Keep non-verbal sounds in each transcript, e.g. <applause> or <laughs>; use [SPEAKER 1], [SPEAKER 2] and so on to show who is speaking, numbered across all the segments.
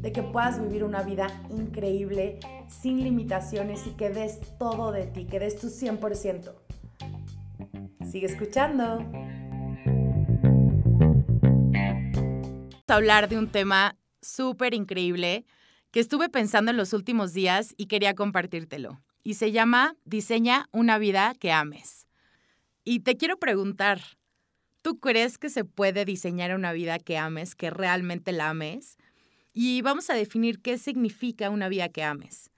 [SPEAKER 1] de que puedas vivir una vida increíble, sin limitaciones y que des todo de ti, que des tu 100%. Sigue escuchando. Vamos a hablar de un tema súper increíble que estuve pensando en los últimos días y quería compartírtelo. Y se llama Diseña una vida que ames. Y te quiero preguntar, ¿tú crees que se puede diseñar una vida que ames, que realmente la ames? Y vamos a definir qué significa una vida que ames.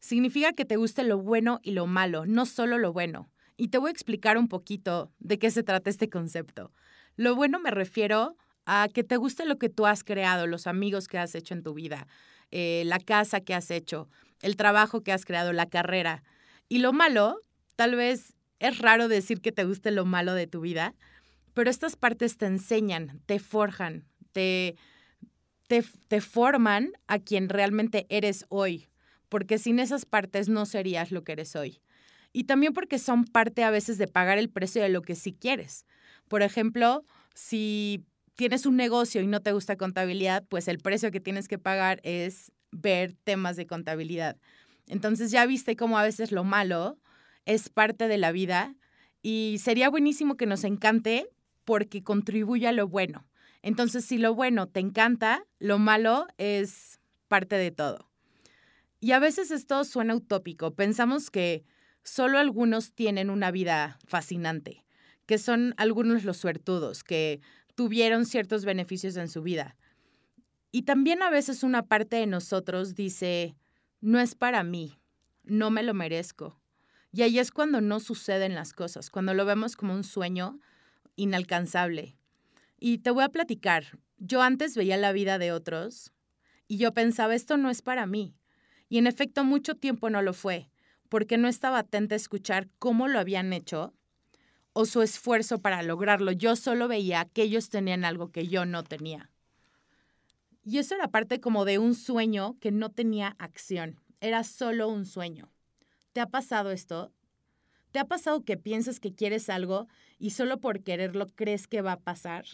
[SPEAKER 1] Significa que te guste lo bueno y lo malo, no solo lo bueno. Y te voy a explicar un poquito de qué se trata este concepto. Lo bueno me refiero a que te guste lo que tú has creado, los amigos que has hecho en tu vida, eh, la casa que has hecho, el trabajo que has creado, la carrera. Y lo malo, tal vez es raro decir que te guste lo malo de tu vida, pero estas partes te enseñan, te forjan, te, te, forman a quien realmente eres hoy, porque sin esas partes no serías lo que eres hoy. Y también porque son parte a veces de pagar el precio de lo que sí quieres. Por ejemplo, si tienes un negocio y no te gusta contabilidad, pues el precio que tienes que pagar es ver temas de contabilidad. Entonces ya viste cómo a veces lo malo es parte de la vida y sería buenísimo que nos encante porque contribuye a lo bueno. Entonces si lo bueno te encanta, lo malo es parte de todo. Y a veces esto suena utópico. Pensamos que solo algunos tienen una vida fascinante, que son algunos los suertudos, que tuvieron ciertos beneficios en su vida. Y también a veces una parte de nosotros dice, no es para mí, no me lo merezco. Y ahí es cuando no suceden las cosas, cuando lo vemos como un sueño inalcanzable. Y te voy a platicar, yo antes veía la vida de otros y yo pensaba, esto no es para mí. Y en efecto mucho tiempo no lo fue, porque no estaba atenta a escuchar cómo lo habían hecho o su esfuerzo para lograrlo. Yo solo veía que ellos tenían algo que yo no tenía. Y eso era parte como de un sueño que no tenía acción. Era solo un sueño. ¿Te ha pasado esto? ¿Te ha pasado que piensas que quieres algo y solo por quererlo crees que va a pasar?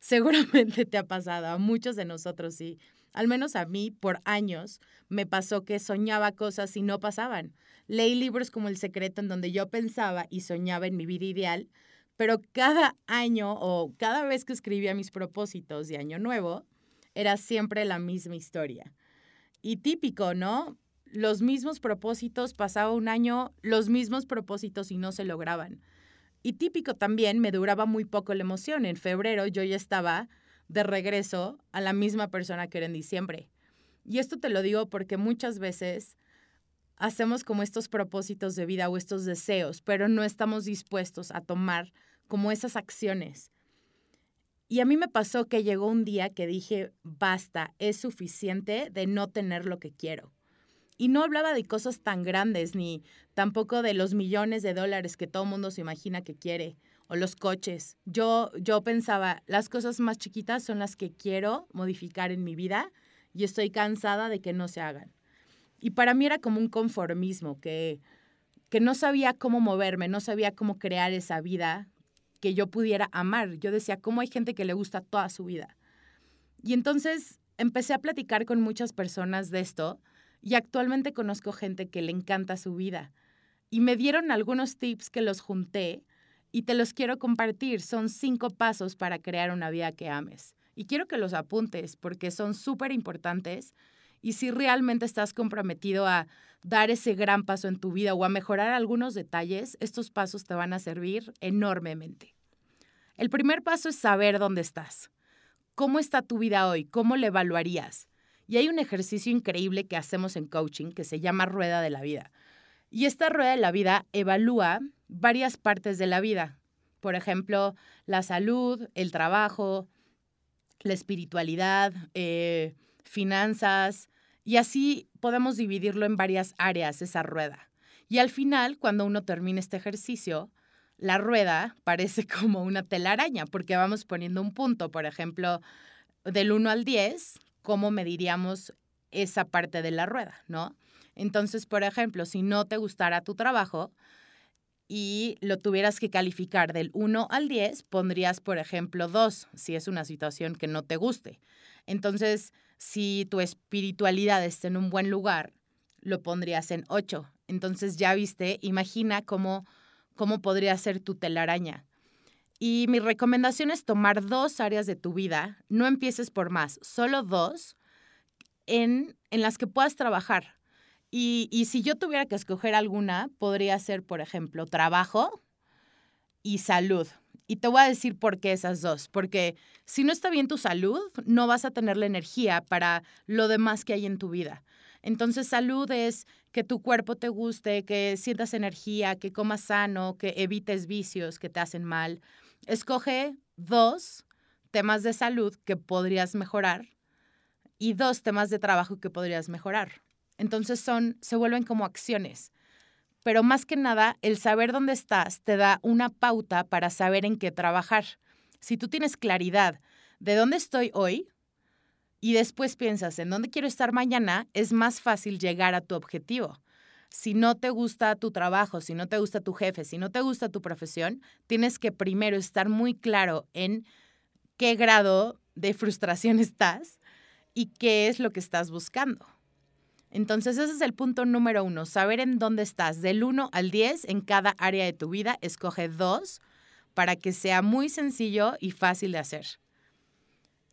[SPEAKER 1] Seguramente te ha pasado, a muchos de nosotros sí. Al menos a mí, por años, me pasó que soñaba cosas y no pasaban. Leí libros como El Secreto en donde yo pensaba y soñaba en mi vida ideal, pero cada año o cada vez que escribía mis propósitos de año nuevo, era siempre la misma historia. Y típico, ¿no? Los mismos propósitos, pasaba un año, los mismos propósitos y no se lograban. Y típico también, me duraba muy poco la emoción. En febrero yo ya estaba de regreso a la misma persona que era en diciembre. Y esto te lo digo porque muchas veces hacemos como estos propósitos de vida o estos deseos, pero no estamos dispuestos a tomar como esas acciones. Y a mí me pasó que llegó un día que dije, basta, es suficiente de no tener lo que quiero. Y no hablaba de cosas tan grandes, ni tampoco de los millones de dólares que todo mundo se imagina que quiere, o los coches. Yo, yo pensaba, las cosas más chiquitas son las que quiero modificar en mi vida y estoy cansada de que no se hagan. Y para mí era como un conformismo, que, que no sabía cómo moverme, no sabía cómo crear esa vida que yo pudiera amar. Yo decía, ¿cómo hay gente que le gusta toda su vida? Y entonces empecé a platicar con muchas personas de esto y actualmente conozco gente que le encanta su vida. Y me dieron algunos tips que los junté y te los quiero compartir. Son cinco pasos para crear una vida que ames. Y quiero que los apuntes porque son súper importantes y si realmente estás comprometido a dar ese gran paso en tu vida o a mejorar algunos detalles, estos pasos te van a servir enormemente. El primer paso es saber dónde estás. ¿Cómo está tu vida hoy? ¿Cómo la evaluarías? Y hay un ejercicio increíble que hacemos en coaching que se llama rueda de la vida. Y esta rueda de la vida evalúa varias partes de la vida. Por ejemplo, la salud, el trabajo, la espiritualidad, eh, finanzas, Y así podemos dividirlo en varias áreas, esa rueda. Y al final, cuando uno termina este ejercicio, la rueda <laughs> parece como una telaraña, porque vamos poniendo un punto, por ejemplo, del 1 al 10, ¿cómo mediríamos esa parte de la rueda, no? Entonces, por ejemplo, si no te gustara tu trabajo y lo tuvieras que calificar del 1 al 10, pondrías, por ejemplo, 2, si es una situación que no te guste. Entonces, si tu espiritualidad está en un buen lugar, lo pondrías en 8. Entonces, ya viste, imagina cómo, cómo podría ser tu telaraña. Y mi recomendación es tomar dos áreas de tu vida, no empieces por más, solo dos en, en las que puedas trabajar. Y, y si yo tuviera que escoger alguna, podría ser, por ejemplo, trabajo y salud. Y te voy a decir por qué esas dos. Porque si no está bien tu salud, no vas a tener la energía para lo demás que hay en tu vida. Entonces, salud es que tu cuerpo te guste, que sientas energía, que comas sano, que evites vicios que te hacen mal. Escoge dos temas de salud que podrías mejorar y dos temas de trabajo que podrías mejorar. Entonces son, se vuelven como acciones. Pero más que nada, el saber dónde estás te da una pauta para saber en qué trabajar. Si tú tienes claridad de dónde estoy hoy y después piensas en dónde quiero estar mañana, es más fácil llegar a tu objetivo. Si no te gusta tu trabajo, si no te gusta tu jefe, si no te gusta tu profesión, tienes que primero estar muy claro en qué grado de frustración <laughs> estás y qué es lo que estás buscando. Entonces ese es el punto número uno, saber en dónde estás. Del 1 al 10 en cada área de tu vida, escoge dos para que sea muy sencillo y fácil de hacer.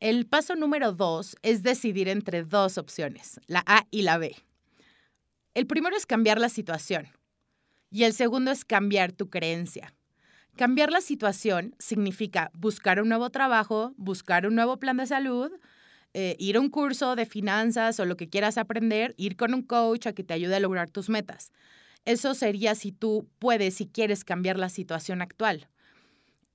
[SPEAKER 1] El paso número dos es decidir entre dos opciones, la A y la B. El primero es cambiar la situación y el segundo es cambiar tu creencia. Cambiar la situación significa buscar un nuevo trabajo, buscar un nuevo plan de salud, eh, ir a un curso de finanzas o lo que quieras aprender, ir con un coach a que te ayude a lograr tus metas. Eso sería si tú puedes, si quieres cambiar la situación actual.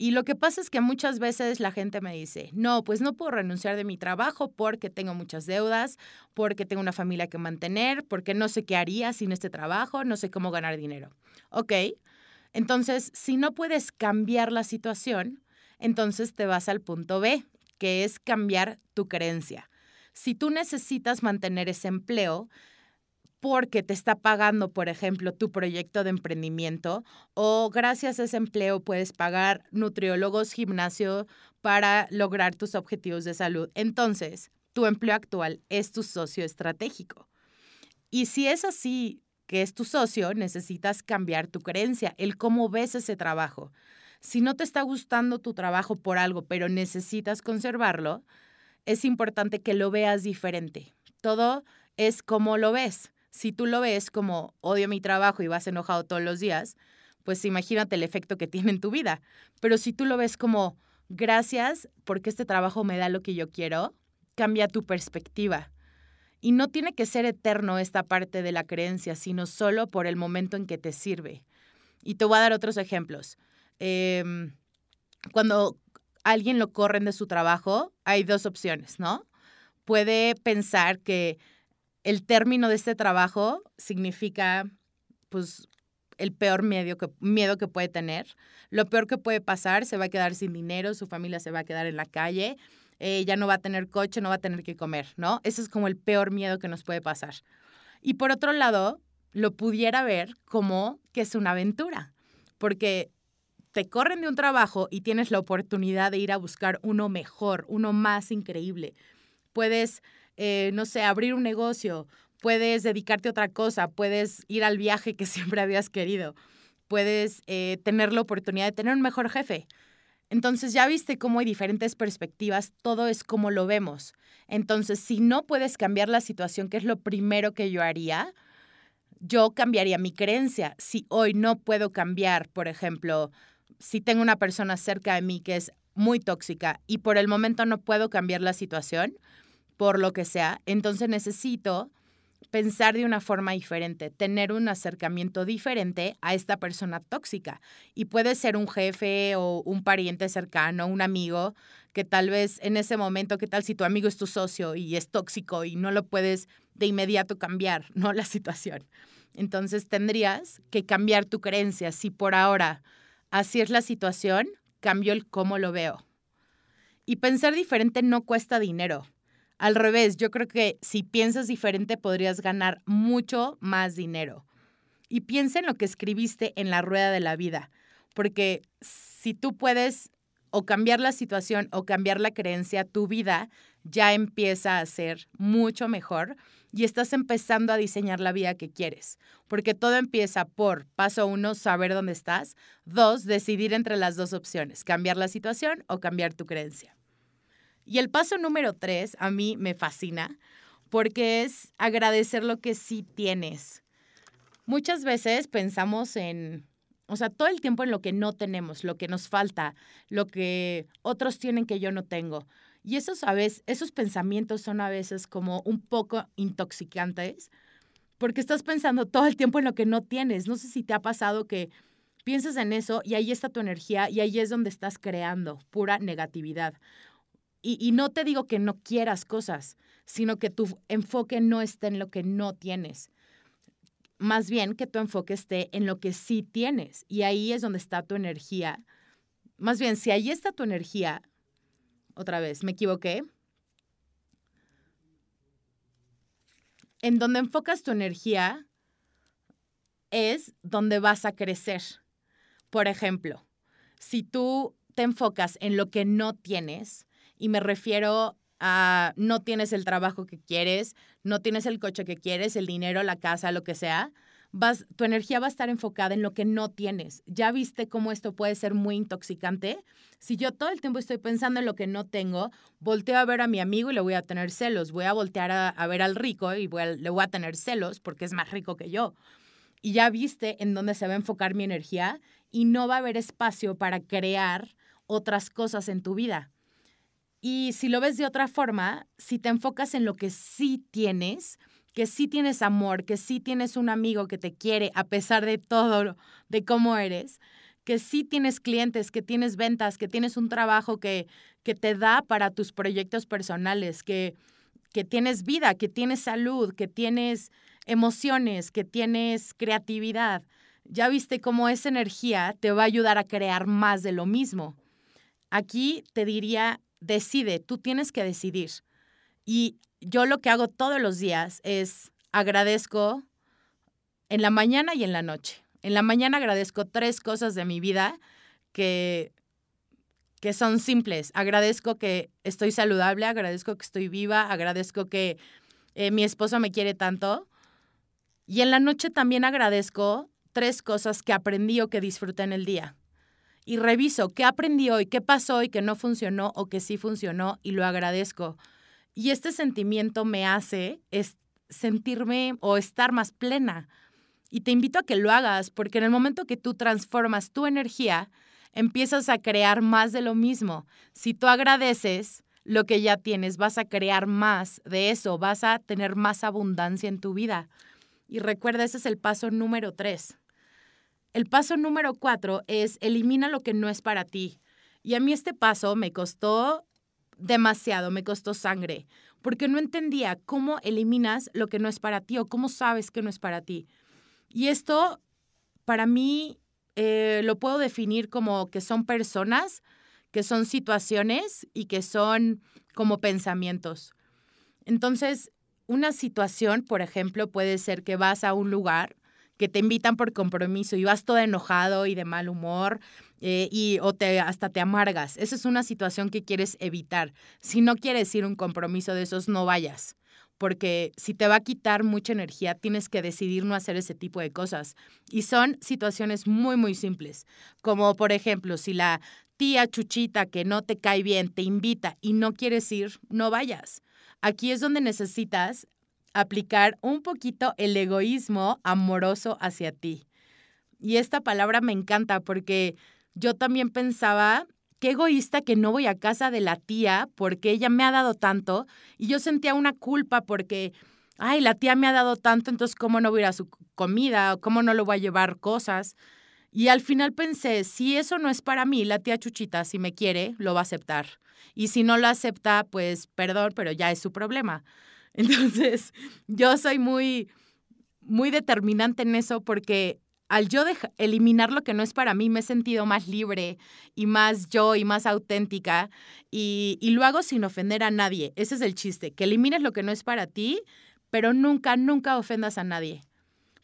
[SPEAKER 1] Y lo que pasa es que muchas veces la gente me dice, no, pues no puedo renunciar de mi trabajo porque tengo muchas deudas, porque tengo una familia que mantener, porque no sé qué haría sin este trabajo, no sé cómo ganar dinero. Ok, entonces si no puedes cambiar la situación, entonces te vas al punto B, que es cambiar tu creencia. Si tú necesitas mantener ese empleo, porque te está pagando, por ejemplo, tu proyecto de emprendimiento o gracias a ese empleo puedes pagar nutriólogos, gimnasio para lograr tus objetivos de salud. Entonces, tu empleo actual es tu socio estratégico. Y si es así, que es tu socio, necesitas cambiar tu creencia, el cómo ves ese trabajo. Si no te está gustando tu trabajo por algo, pero necesitas conservarlo, es importante que lo veas diferente. Todo es como lo ves. Si tú lo ves como odio mi trabajo y vas enojado todos los días, pues imagínate el efecto que <laughs> tiene en tu vida. Pero si tú lo ves como gracias porque este trabajo me da lo que yo quiero, cambia tu perspectiva. Y no tiene que ser eterno esta parte de la creencia, sino solo por el momento en que te sirve. Y te voy a dar otros ejemplos. Em, cuando alguien lo corren de su trabajo, hay dos opciones, ¿no? Puede pensar que el término de este trabajo significa, pues, el peor miedo que, miedo que puede tener. Lo peor que puede pasar, se va a quedar sin dinero, su familia se va a quedar en la calle, eh, ya no va a tener coche, no va a tener que comer, ¿no? Ese es como el peor miedo que nos puede pasar. Y por otro lado, lo pudiera ver como que es una aventura, porque te corren de un trabajo y tienes la oportunidad de ir a buscar uno mejor, uno más increíble. Puedes, eh, no sé, abrir un negocio, puedes dedicarte a otra cosa, puedes ir al viaje que <laughs> siempre habías querido, puedes eh, tener la oportunidad de tener un mejor jefe. Entonces ya viste cómo hay diferentes perspectivas, todo es como lo vemos. Entonces, si no puedes cambiar la situación, que es lo primero que yo haría, yo cambiaría mi creencia. Si hoy no puedo cambiar, por ejemplo, si tengo una persona cerca de mí que es muy tóxica y por el momento no puedo cambiar la situación, por lo que sea, entonces necesito pensar de una forma diferente, tener un acercamiento diferente a esta persona tóxica. Y puede ser un jefe o un pariente cercano, un amigo, que tal vez en ese momento, ¿qué tal si tu amigo es tu socio y es tóxico y no lo puedes de inmediato cambiar, <laughs> ¿no? La situación. Entonces tendrías que cambiar tu creencia. Si por ahora así es la situación, cambio el cómo lo veo. Y pensar diferente no cuesta dinero. Al revés, yo creo que si piensas diferente podrías ganar mucho más dinero. Y piensa en lo que escribiste en la rueda de la vida, porque si tú puedes o cambiar la situación o cambiar la creencia, tu vida ya empieza a ser mucho mejor y estás empezando a diseñar la vida que quieres. Porque todo empieza por, paso uno, saber dónde estás. Dos, decidir entre las dos opciones, cambiar la situación o cambiar tu creencia. Y el paso número tres a mí me fascina porque es agradecer lo que sí tienes. Muchas veces pensamos en, o sea, todo el tiempo en lo que no tenemos, lo que nos falta, lo que otros tienen que yo no tengo. Y esos, a veces, esos pensamientos son a veces como un poco intoxicantes porque estás pensando todo el tiempo en lo que no tienes. No sé si te ha pasado que piensas en eso y ahí está tu energía y ahí es donde estás creando pura negatividad. Y, no te digo que no quieras cosas, sino que tu enfoque no esté en lo que no tienes. Más bien que tu enfoque esté en lo que sí tienes. Y ahí es donde está tu energía. Más bien, si ahí está tu energía, otra vez, me equivoqué. En donde enfocas tu energía es donde vas a crecer. Por ejemplo, si tú te enfocas en lo que no tienes, y me refiero a no tienes el trabajo que quieres, no tienes el coche que quieres, el dinero, la casa, lo que sea, vas, tu energía va a estar enfocada en lo que no tienes. ¿Ya viste cómo esto puede ser muy intoxicante? Si yo todo el tiempo estoy pensando en lo que no tengo, volteo a ver a mi amigo y le voy a tener celos. Voy a voltear a, ver al rico y le voy a tener celos porque es más rico que yo. Y ya viste en dónde se va a enfocar mi energía y no va a haber espacio para crear otras cosas en tu vida. Y si lo ves de otra forma, si te enfocas en lo que sí tienes, que sí tienes amor, que sí tienes un amigo que te quiere a pesar de todo, de cómo eres, que sí tienes clientes, que tienes ventas, que tienes un trabajo que, que te da para tus proyectos personales, que, que tienes vida, que tienes salud, que tienes emociones, que tienes creatividad. Ya viste cómo esa energía te va a ayudar a crear más de lo mismo. Aquí te diría, decide, tú tienes que decidir. Y yo lo que hago todos los días es agradezco en la mañana y en la noche. En la mañana agradezco tres cosas de mi vida que, que son simples. Agradezco que estoy saludable, agradezco que estoy viva, agradezco que eh, mi esposo me quiere tanto. Y en la noche también agradezco tres cosas que aprendí o que disfruté en el día y reviso qué aprendí hoy, qué pasó y que no funcionó o que sí funcionó y lo agradezco. Y este sentimiento me hace sentirme o estar más plena. Y te invito a que lo hagas porque en el momento que tú transformas tu energía, empiezas a crear más de lo mismo. Si tú agradeces lo que ya tienes, vas a crear más de eso, vas a tener más abundancia en tu vida. Y recuerda, ese es el paso número tres. El paso número cuatro es elimina lo que no es para ti. Y a mí este paso me costó demasiado, me costó sangre, porque no entendía cómo eliminas lo que no es para ti o cómo sabes que no es para ti. Y esto, para mí, eh, lo puedo definir como que son personas, que son situaciones y que son como pensamientos. Entonces, una situación, por ejemplo, puede ser que vas a un lugar que te invitan por compromiso y vas todo enojado y de mal humor eh, y o te hasta te amargas. Esa es una situación que quieres evitar. Si no quieres ir a un compromiso de esos, no vayas. Porque si te va a quitar mucha energía, tienes que decidir no hacer ese tipo de cosas. Y son situaciones muy, muy simples. Como por ejemplo, si la tía Chuchita que no te cae bien te invita y no quieres ir, no vayas. Aquí es donde necesitas aplicar un poquito el egoísmo amoroso hacia ti. Y esta palabra me encanta porque yo también pensaba, qué egoísta que no voy a casa de la tía porque ella me ha dado tanto y yo sentía una culpa porque ay, la tía me ha dado tanto, entonces ¿cómo no voy a ir a su comida? ¿O ¿Cómo no le voy a llevar cosas? Y al final pensé, si eso no es para mí, la tía Chuchita, si me quiere, lo va a aceptar. Y si no lo acepta, pues perdón, pero ya es su problema. Entonces, <laughs> yo soy muy, muy determinante en eso porque al yo eliminar lo que no es para mí, me he sentido más libre y más yo y más auténtica. Y, y, lo hago sin ofender a nadie. Ese es el chiste, que elimines lo que no es para ti, pero nunca, nunca ofendas a nadie.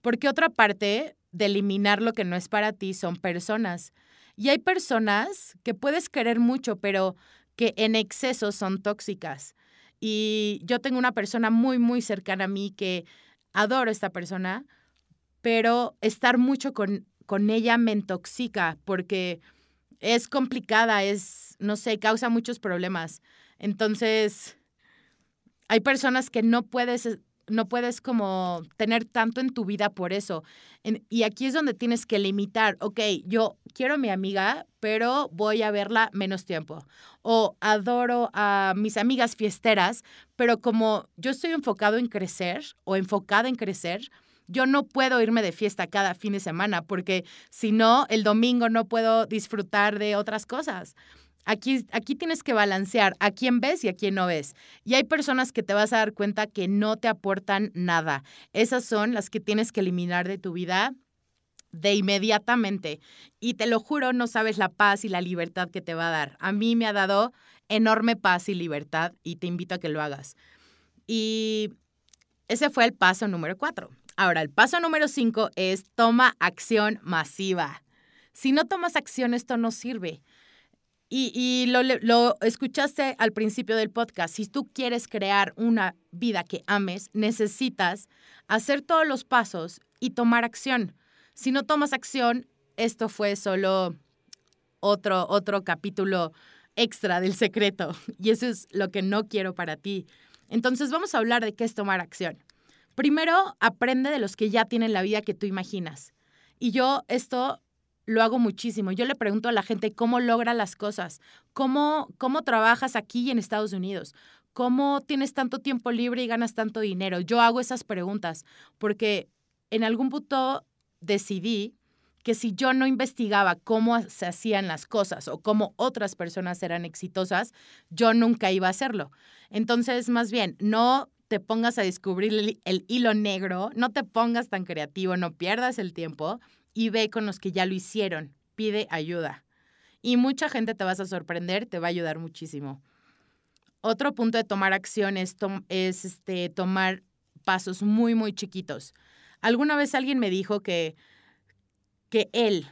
[SPEAKER 1] Porque otra parte de eliminar lo que no es para ti son personas. Y hay personas que puedes querer mucho, pero que en exceso son tóxicas. Y yo tengo una persona muy, muy cercana a mí que adoro a esta persona, pero estar mucho con, con ella me intoxica porque es complicada, es, no sé, causa muchos problemas. Entonces, hay personas que no puedes no puedes como tener tanto en tu vida por eso. y aquí es donde tienes que limitar, ok, yo quiero a mi amiga, pero voy a verla menos tiempo. O adoro a mis amigas fiesteras, pero como yo estoy enfocado en crecer o enfocada en crecer, yo no puedo irme de fiesta cada fin de semana porque si no, el domingo no puedo disfrutar de otras cosas. Aquí, aquí tienes que balancear a quién ves y a quién no ves. Y hay personas que te vas a dar cuenta que no te aportan nada. Esas son las que tienes que eliminar de tu vida de inmediatamente. Y te lo juro, no sabes la paz y la libertad que te va a dar. A mí me ha dado enorme paz y libertad y te invito a que lo hagas. Y ese fue el paso número cuatro. Ahora, el paso número cinco es toma acción masiva. Si no tomas acción, esto no sirve. Y, lo, lo, escuchaste al principio del podcast. Si tú quieres crear una vida que ames, necesitas hacer todos los pasos y tomar acción. Si no tomas acción, esto fue solo otro, otro capítulo extra del secreto. <laughs> Y eso es lo que no quiero para ti. Entonces vamos a hablar de qué es tomar acción. Primero, aprende de los que ya tienen la vida que tú imaginas. Y yo esto lo hago muchísimo. Yo le pregunto a la gente cómo logra las cosas, cómo, cómo trabajas aquí y en Estados Unidos, cómo tienes tanto tiempo libre y ganas tanto dinero. Yo hago esas preguntas porque en algún punto decidí que si yo no investigaba cómo se hacían las cosas o cómo otras personas eran exitosas, yo nunca iba a hacerlo. Entonces, más bien, no te pongas a descubrir el, el hilo negro, no te pongas tan creativo, no pierdas el tiempo y ve con los que ya lo hicieron. Pide ayuda. Y mucha gente te vas a sorprender, te va a ayudar muchísimo. Otro punto de tomar acción es, es este, tomar pasos muy, muy chiquitos. Alguna vez alguien me dijo que, que él,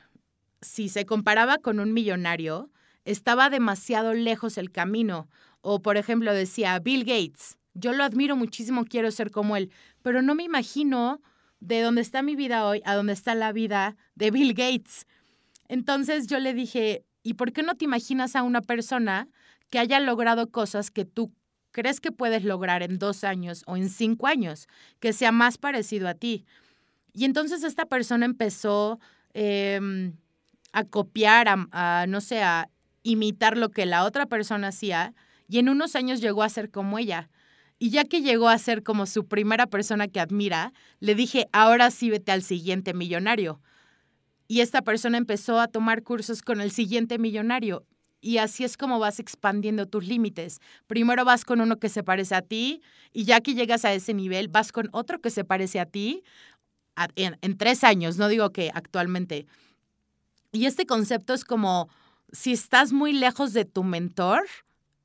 [SPEAKER 1] si se comparaba con un millonario, estaba demasiado lejos el camino. O, por ejemplo, decía, Bill Gates, yo lo admiro muchísimo, quiero ser como él, pero no me imagino de dónde está mi vida hoy a dónde está la vida de Bill Gates. Entonces yo le dije, ¿y por qué no te imaginas a una persona que haya logrado cosas que tú crees que puedes lograr en dos años o en cinco años, que sea más parecido a ti? Y entonces esta persona empezó em, a copiar, a, no sé, a imitar lo que la otra persona hacía y en unos años llegó a ser como ella. Y ya que llegó a ser como su primera persona que admira, le dije, ahora sí vete al siguiente millonario. Y esta persona empezó a tomar cursos con el siguiente millonario. Y así es como vas expandiendo tus límites. Primero vas con uno que se parece a ti y ya que llegas a ese nivel, vas con otro que se parece a ti en, en tres años, no digo que actualmente. Y este concepto es como, si estás muy lejos de tu mentor,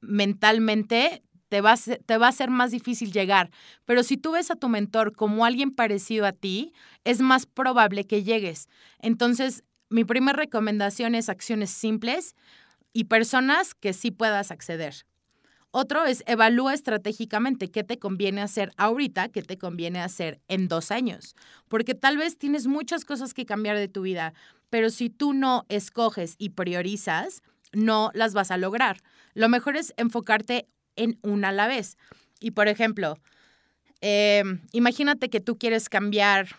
[SPEAKER 1] mentalmente te va, a ser, más difícil llegar. Pero si tú ves a tu mentor como alguien parecido a ti, es más probable que llegues. Entonces, mi primera recomendación es acciones simples y personas que sí puedas acceder. Otro es evalúa estratégicamente qué te conviene hacer ahorita, qué te conviene hacer en dos años, porque tal vez tienes muchas cosas que cambiar de tu vida, pero si tú no escoges y priorizas, no las vas a lograr. Lo mejor es enfocarte en una a la vez. Y por ejemplo, em, imagínate que tú quieres cambiar,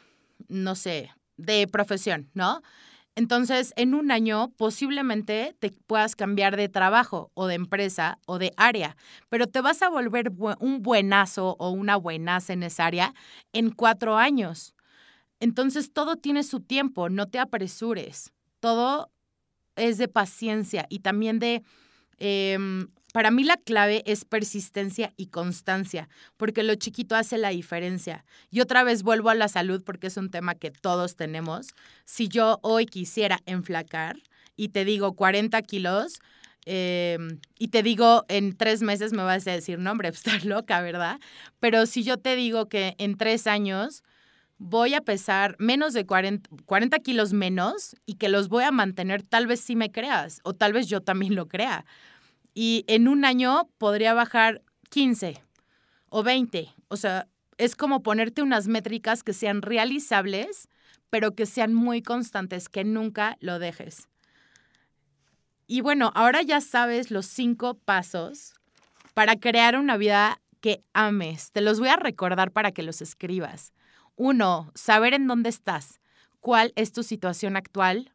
[SPEAKER 1] no sé, de profesión, ¿no? Entonces, en un año posiblemente te puedas cambiar de trabajo o de empresa o de área, pero te vas a volver un buenazo o una buenaza en esa área en cuatro años. Entonces, todo tiene su tiempo, no te apresures. Todo es de paciencia y también de em, para mí la clave es persistencia y constancia, porque lo chiquito hace la diferencia. Y otra vez vuelvo a la salud porque es un tema que todos tenemos. Si yo hoy quisiera enflacar y te digo 40 kilos, em, y te digo en tres meses me vas a decir, no, hombre, estás loca, ¿verdad? Pero si yo te digo que en tres años voy a pesar menos de 40, 40 kilos menos y que los voy a mantener, tal vez sí me creas, o tal vez yo también lo crea y en un año podría bajar 15 o 20. O sea, es como ponerte unas métricas que sean realizables, pero que sean muy constantes, que nunca lo dejes. Y bueno, ahora ya sabes los cinco pasos para crear una vida que ames. Te los voy a recordar para que los escribas. Uno, saber en dónde estás, cuál es tu situación actual,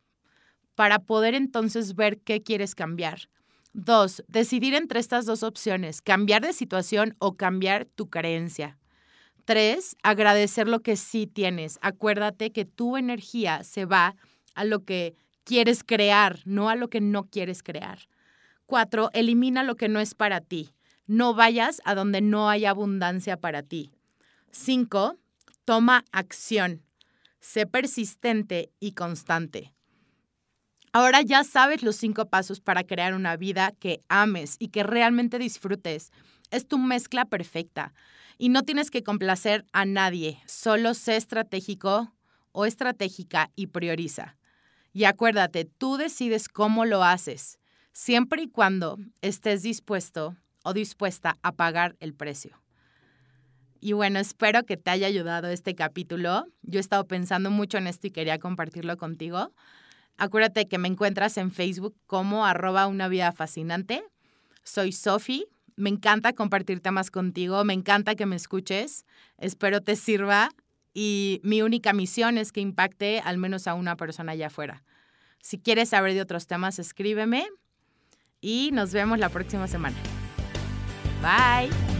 [SPEAKER 1] para poder entonces ver qué quieres cambiar. Dos, decidir entre estas dos opciones, cambiar de situación o cambiar tu creencia. Tres, agradecer lo que sí tienes. Acuérdate que tu energía se va a lo que quieres crear, no a lo que no quieres crear. Cuatro, elimina lo que no es para ti. No vayas a donde no hay abundancia para ti. Cinco, toma acción. Sé persistente y constante. Ahora ya sabes los cinco pasos para crear una vida que ames y que realmente disfrutes. Es tu mezcla perfecta. Y no tienes que complacer a nadie, solo sé estratégico o estratégica y prioriza. Y acuérdate, tú decides cómo lo haces, siempre y cuando estés dispuesto o dispuesta a pagar el precio. Y bueno, espero que te haya ayudado este capítulo. Yo he estado pensando mucho en esto y quería compartirlo contigo. Acuérdate que me encuentras en Facebook como arroba una. Soy Sofi. Me encanta compartir temas contigo. Me encanta que me escuches. Espero te sirva. Y mi única misión es que impacte al menos a una persona allá afuera. Si quieres saber de otros temas, escríbeme y nos vemos la próxima semana. Bye.